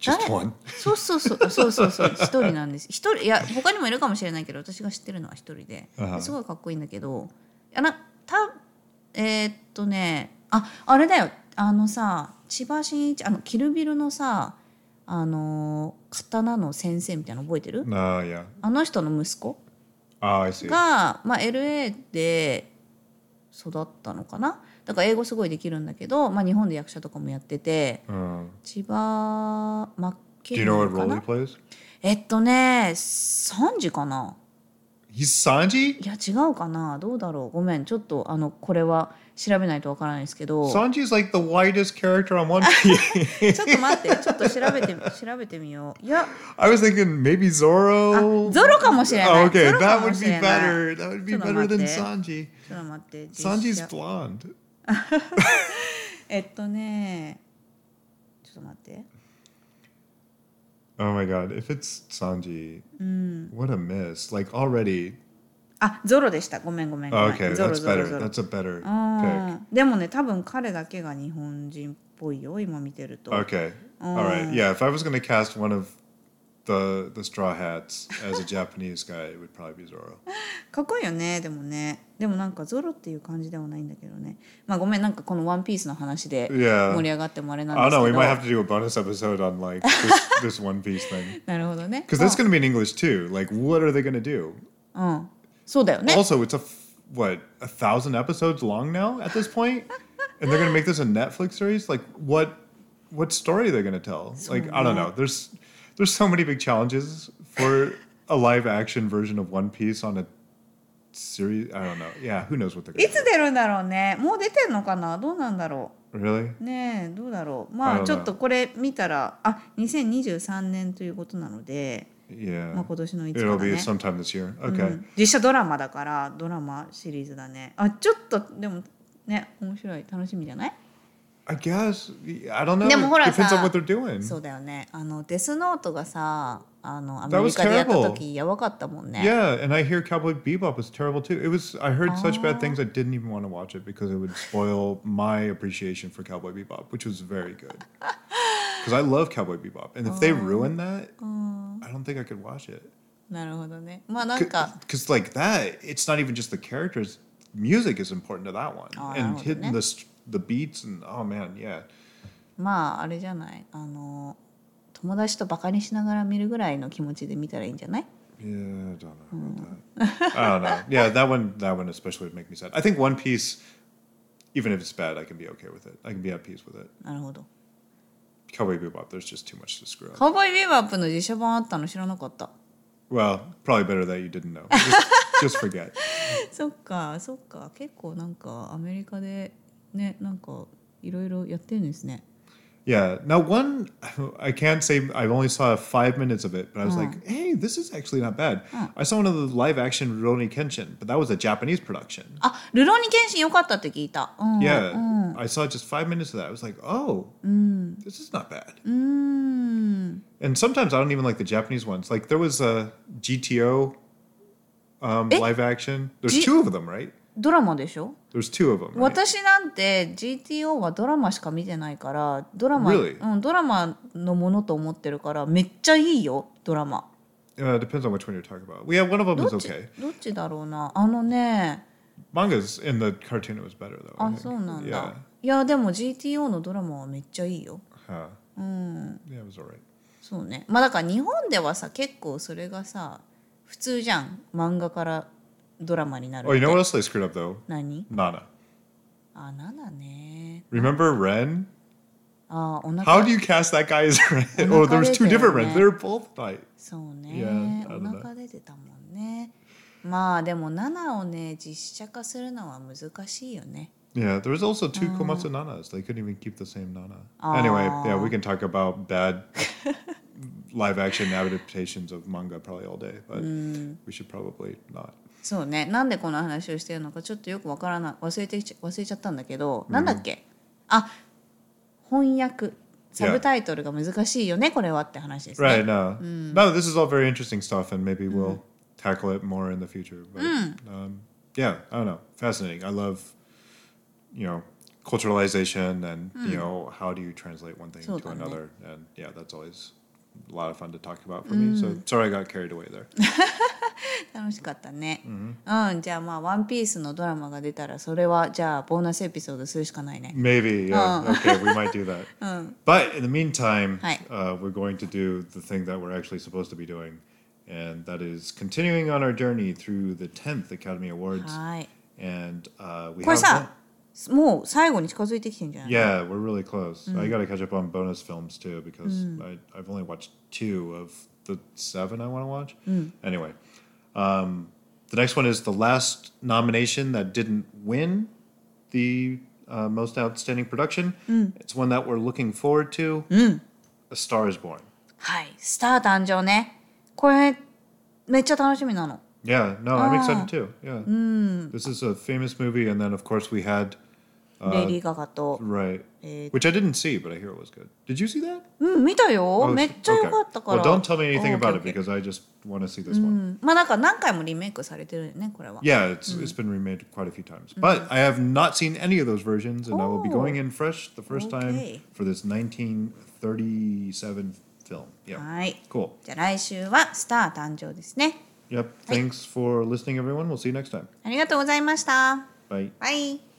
誰？そうそうそうあそうそうそう一人なんです。一人いや他にもいるかもしれないけど私が知ってるのは一人ですごいかっこいいんだけどあなたえーっとねああれだよ。あのさ千葉真一あのキルビルのさあの刀の先生みたいなの覚えてる？No, yeah. あの人の息子？Oh. が、まあ、LA で育ったのかな？だから英語すごいできるんだけど、まあ、日本で役者とかもやってて Uh, 千葉マッケ do ン you know what か role he な plays? えっとね3時かな He's Sanji. いや違うかなどうだろうごめんちょっとあのこれは調べないとわからないですけど Sanji's like the whitest character on One Piece. ちょっと待ってちょっと調べて調べてみよういや I was thinking maybe Zoro. あゾロかもしれない Oh, okay, that も would し be better. That would be better than て Sanji. ちょっと待って実 Sanji's 写 blonde. えっとねちょっと待って Oh my god, if it's Sanji, what a miss. Like already. あゾロでしたごめんごめんごめん Okay, ゾロ that's better. That's a better あーでもね多分彼だけが日本人っぽいよ今見てると pick. Okay. All right. Yeah, if I was going to cast one of the the straw hats as a Japanese guy, it would probably be Zoro. かっこいいよねでもねでもなんかゾロっていう感じではないんだけどねまあごめんなんかこの「ワンピースの話で Yeah. 盛り上がってもあれなん I で don't す know. け We ど might have to do a bonus episode on like this, this One Piece thing なるほどね because that's going to be in English too. Like, what are they going to do? うんそうだよね Also, it's a f- what a thousand episodes long now at this point, and they're going to make this a Netflix series. Like, what what story are they going to tell? Like, I don't know. There's there's so many big challenges for a live action version of One Piece on a series. I don't know. Yeah, who knows what they're いつ出るんだろうねもう出てんのかなどうなんだろ do. Really? うねえどうだろう I ま don't あ know. ちょっとこれ見たらあ2023年ということなので、Yeah. まあ、今年のいつか It'll だ be ね sometime this year. う Okay. ん実写ドラマだからドラマシリーズだねあちょっとでもね面白い楽しみじゃない I guess. I don't know. でもほら Depends さ on what they're doing. そうだよねあのデスノートがさあのア That メリ was カでやった terrible. 時やばかったもんね Yeah, and I hear Cowboy Bebop was terrible too. It was. I heard such bad things I didn't even want to watch it because it would spoil my appreciation for Cowboy Bebop, which was very good. Because I love Cowboy Bebop, and if they ruin that, I don't think I could watch it. なるほどねまあなんか Because like that, it's not even just the characters. Music is important to that one, Oh, and なるほどね。 hitting the st- the beats and oh man, yeah. まああれじゃないあの友達とバカにしながら見るぐらいの気持ちで見たらいいんじゃない Yeah, I don't know about that. I don't know. Yeah, that one, that one especially would make me sad. I think One Piece, even if it's bad, I can be okay with it. I can be at peace with it. なるほど Cowboy Bebop, there's just too much to screw up. カウボーイビーバップの実写版あったの知らなかった Well, probably better that you didn't know. Just, just forget. そっかそっか結構なんかアメリカでねなんかいろいろやってるんですね Yeah. Now, one, I can't say I only saw five minutes of it, but I was like, hey, this is actually not bad. I saw one of the live action Rurouni Kenshin, but that was a Japanese production. あルローニケンシンよかったって聞いたうん Yeah. I saw just five minutes of that. I was like, oh, this is not bad. うーん And sometimes I don't even like the Japanese ones. Like there was a GTO um, Eh? live action. There's G- two of them, right? ドラマでしょ There's two of them. Right? 私なんて GTO はドラマしか見てないからドラマ、Really? うん、ドラマのものと思ってるからめっちゃいいよドラマ Uh, depends on which one you're talking about. Yeah, one of them ど is okay. どっちだろうなあのね Mangas in the cartoon was better though. あ.そうなんだ Yeah. いやでも GTO のドラマはめっちゃいいよ Huh. うん Yeah, it was alright. そうねまあだから日本ではさ結構それがさ普通じゃん漫画から ドラマになる Oh, っ you て know what else they screwed up though? 何 Nana. あなんだね Remember Ren? あお腹 How do you cast that guy as Ren? Oh, there was two different Rens. They're both like そうね、 Yeah, I お don't know. 腹出てたもんねまあでも7をね実写化するのは難しいよね Yeah, there was also two Komatsu Nanas. They couldn't even keep the same Nana. Anyway, yeah, we can talk about bad live action adaptations of manga probably all day, but we should probably not. そうねなんでこの話をしてるのかちょっとよくわからない忘れてきちゃ忘れちゃったんだけど、なんだっけあ翻訳サブタイトルが難しいよねこれはって話ですね Right, no. No, this is all very interesting stuff, and maybe we'll tackle it more in the future. But um, yeah, I don't know. Fascinating. I love, you know, culturalization and, you know, how do you translate one thing to another. And yeah, that's always a lot of fun to talk about for me. So sorry I got carried away there. 楽しかったね、うんじゃあまあ「ワンピースのドラマが出たらそれはじゃあボーナスエピソードするしかないね Maybe, yeah. Okay, we might do that. But in the meantime, Hi. uh, we're going to do the thing that we're actually supposed to be doing, and that is continuing on our journey through the 10th Academy Awards. はい And uh, we これさもう最後に近づいてきてんじゃな.い Yeah, we're really close. I got to catch up on bonus films too because I, I've only watched two of the seven I want to watch. Anyway, um, the next one is the last nomination that didn't win the uh, most outstanding production. It's one that we're looking forward to. A Star is Born. はいスター誕生ねこれめっちゃ楽しみなの Yeah, no, I'm excited too. Yeah. This is a famous movie. And then, of course, we had, レイリー・ガガと right, Eh, which I didn't see, but I hear it was good. Did you see that? うん見たよ Oh, めっちゃ良かったか okay. ら Well, don't tell me anything Oh, about okay, it okay. because I just want to see this one. うんまあなんか何回もリメイクされてるよねこれは Yeah, it's it's been remade quite a few times, but I have not seen any of those versions, and I will be Oh. going in fresh the first Okay. time for this 1937 film. Yeah, はい cool. じゃあ来週はスター誕生ですね Yep. Thanks for listening, everyone. We'll see you next time. ありがとうございました Bye. バイ